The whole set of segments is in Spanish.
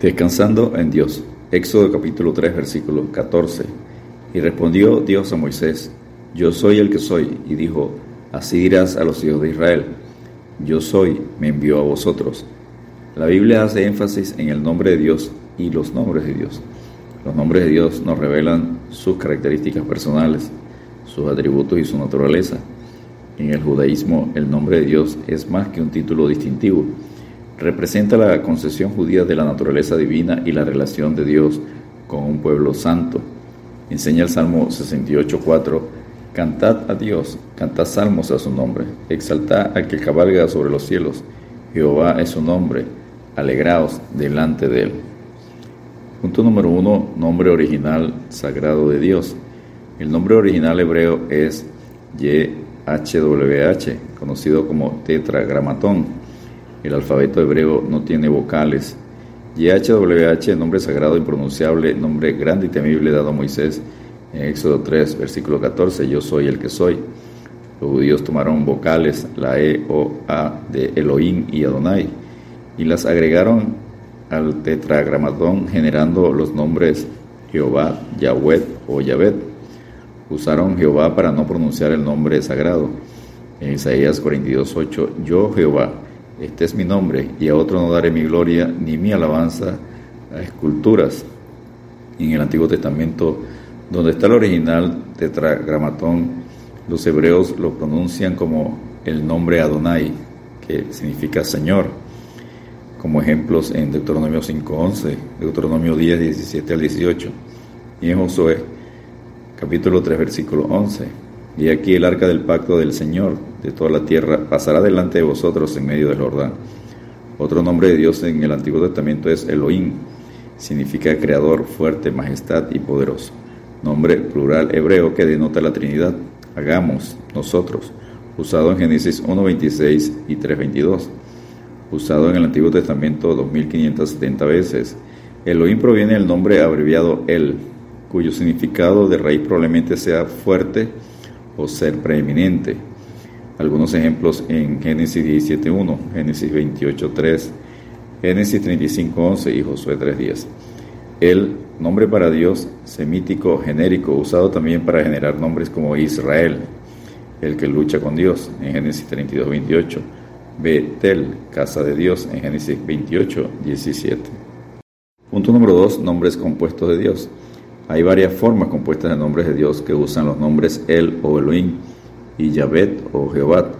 Descansando en Dios. Éxodo capítulo 3 versículo 14. Y respondió Dios a Moisés, Yo soy el que soy. Y dijo, Así dirás a los hijos de Israel, Yo soy, me envió a vosotros. La Biblia hace énfasis en el nombre de Dios y los nombres de Dios. Los nombres de Dios nos revelan sus características personales, sus atributos y su naturaleza. En el judaísmo, el nombre de Dios es más que un título distintivo representa la concesión judía de la naturaleza divina y la relación de Dios con un pueblo santo. Enseña el Salmo 68.4, Cantad a Dios, cantad salmos a su nombre, exaltad al que cabalga sobre los cielos, Jehová es su nombre, alegraos delante de él. Punto número uno, nombre original sagrado de Dios. El nombre original hebreo es YHWH, conocido como tetragramatón el alfabeto hebreo no tiene vocales. YHWH, nombre sagrado impronunciable, nombre grande y temible dado a Moisés en Éxodo 3, versículo 14, yo soy el que soy. Los judíos tomaron vocales, la E, O, A de Elohim y Adonai, y las agregaron al tetragramatón generando los nombres Jehová, Yahweh o Yahvet. Usaron Jehová para no pronunciar el nombre sagrado. En Isaías 42, 8, yo Jehová, este es mi nombre, y a otro no daré mi gloria ni mi alabanza a esculturas. en el Antiguo Testamento, donde está el original tetragramatón, los hebreos lo pronuncian como el nombre Adonai, que significa Señor, como ejemplos en Deuteronomio 5.11, Deuteronomio 10, 17 al 18, y en Josué capítulo 3, versículo 11. Y aquí el arca del pacto del Señor de toda la tierra pasará delante de vosotros en medio del Jordán. Otro nombre de Dios en el Antiguo Testamento es Elohim, significa creador, fuerte, majestad y poderoso. Nombre plural hebreo que denota la Trinidad. Hagamos, nosotros, usado en Génesis 1.26 y 3.22. Usado en el Antiguo Testamento 2570 veces. Elohim proviene del nombre abreviado El, cuyo significado de raíz probablemente sea fuerte, o ser preeminente. Algunos ejemplos en Génesis 17.1, Génesis 28.3, Génesis 35.11 y Josué 3.10. El nombre para Dios, semítico, genérico, usado también para generar nombres como Israel, el que lucha con Dios, en Génesis 32.28. Betel, casa de Dios, en Génesis 28.17. Punto número 2, nombres compuestos de Dios. Hay varias formas compuestas de nombres de Dios que usan los nombres El o Elohim y Yahvet o Jehová.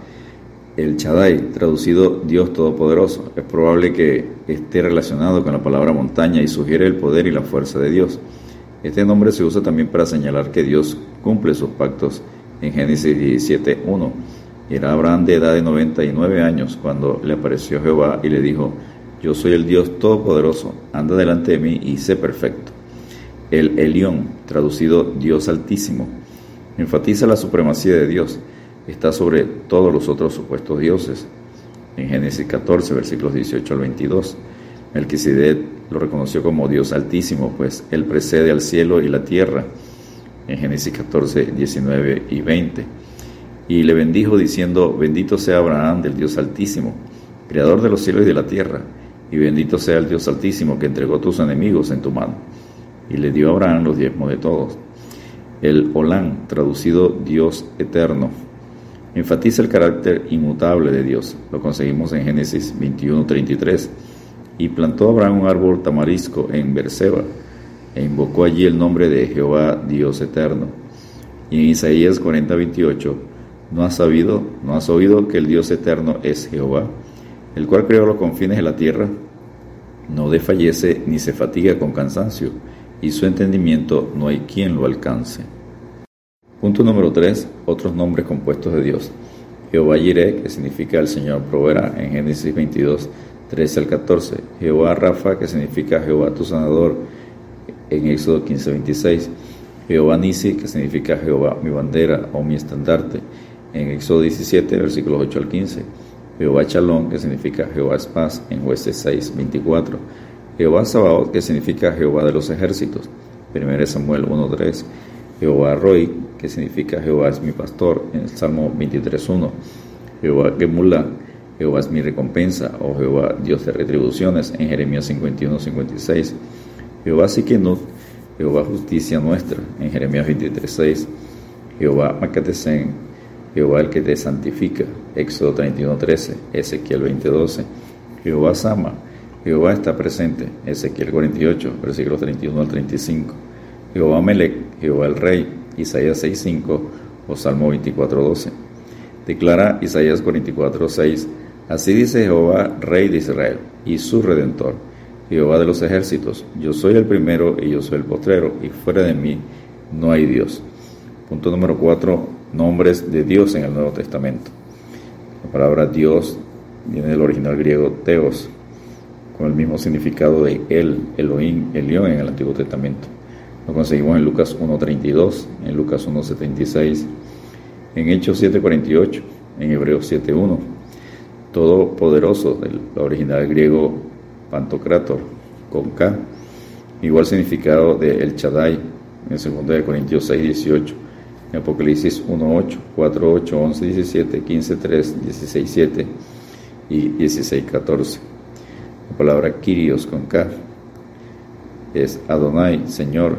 El Chadai, traducido Dios Todopoderoso, es probable que esté relacionado con la palabra montaña y sugiere el poder y la fuerza de Dios. Este nombre se usa también para señalar que Dios cumple sus pactos en Génesis 17.1. Era Abraham de edad de 99 años cuando le apareció Jehová y le dijo, yo soy el Dios Todopoderoso, anda delante de mí y sé perfecto. El Elión, traducido Dios Altísimo, enfatiza la supremacía de Dios. Está sobre todos los otros supuestos dioses. En Génesis 14, versículos 18 al 22, Melquisedec lo reconoció como Dios Altísimo, pues él precede al cielo y la tierra. En Génesis 14, 19 y 20. Y le bendijo diciendo, bendito sea Abraham del Dios Altísimo, creador de los cielos y de la tierra, y bendito sea el Dios Altísimo que entregó tus enemigos en tu mano y le dio a Abraham los diezmos de todos. El Olán, traducido Dios eterno, enfatiza el carácter inmutable de Dios. Lo conseguimos en Génesis 21:33. Y plantó Abraham un árbol tamarisco en Berseba e invocó allí el nombre de Jehová Dios eterno. Y en Isaías 40:28, ¿no has sabido, no has oído que el Dios eterno es Jehová, el cual creó los confines de la tierra? No desfallece ni se fatiga con cansancio y su entendimiento no hay quien lo alcance. Punto número 3. Otros nombres compuestos de Dios. Jehová Jireh, que significa el Señor proveerá, en Génesis 22, 13 al 14. Jehová Rafa, que significa Jehová tu sanador, en Éxodo 15, 26. Jehová Nisi, que significa Jehová mi bandera o mi estandarte, en Éxodo 17, versículos 8 al 15. Jehová Chalón, que significa Jehová es paz, en Jueces 6, 24. Jehová Sabaoth, que significa Jehová de los ejércitos, 1 Samuel 1.3, Jehová Roy, que significa Jehová es mi pastor, en el Salmo 23.1, Jehová Gemulá, Jehová es mi recompensa, oh Jehová, Dios de retribuciones, en Jeremías 51, 56. Jehová no Jehová justicia nuestra, en Jeremías 23, 6. Jehová Macatesen, Jehová el que te santifica, Éxodo 31, 13, Ezequiel 20, 12. Jehová Sama, Jehová está presente, Ezequiel 48, versículos 31 al 35. Jehová Melech, Jehová el Rey, Isaías 6, 5 o Salmo 24, 12. Declara Isaías 44, 6, Así dice Jehová, Rey de Israel, y su Redentor, Jehová de los ejércitos, yo soy el primero y yo soy el postrero, y fuera de mí no hay Dios. Punto número 4, nombres de Dios en el Nuevo Testamento. La palabra Dios viene del original griego Theos, con el mismo significado de El, Elohim, Elión en el Antiguo Testamento. Lo conseguimos en Lucas 1.32, en Lucas 1.76, en Hechos 7.48, en Hebreos 7.1 todopoderoso, del original griego Pantocrator, con K, igual significado de El Chadai, en 2 Corintios 6, 18, en Apocalipsis 1, 8, 4, 8, 11, 17, 15, 3, 16, 7 y 16, 14. La palabra Kyrios con K es Adonai, Señor,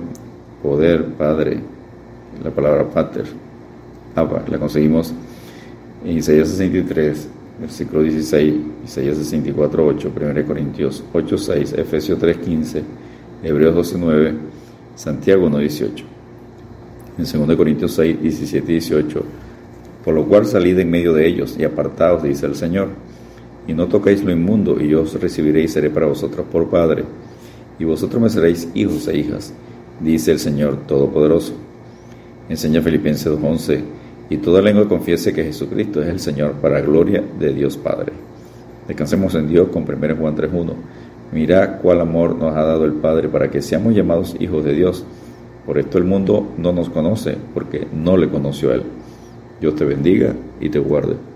poder, Padre. La palabra Pater, Abba, la conseguimos en Isaías 63, versículo 16, Isaías 64, 8, 1 Corintios 8, 6, Efesios 3, 15, Hebreos 12, 9, Santiago 1, 18. En 2 Corintios 6, 17 y 18, por lo cual salid en medio de ellos y apartaos, dice el Señor, y no toquéis lo inmundo, y yo os recibiré y seré para vosotros por Padre, y vosotros me seréis hijos e hijas, dice el Señor Todopoderoso. Enseña Filipenses 2, 11, y toda lengua confiese que Jesucristo es el Señor para gloria de Dios Padre. Descansemos en Dios con 1 Juan 3.1. Mira cuál amor nos ha dado el Padre para que seamos llamados hijos de Dios. Por esto el mundo no nos conoce, porque no le conoció a Él. Dios te bendiga y te guarde.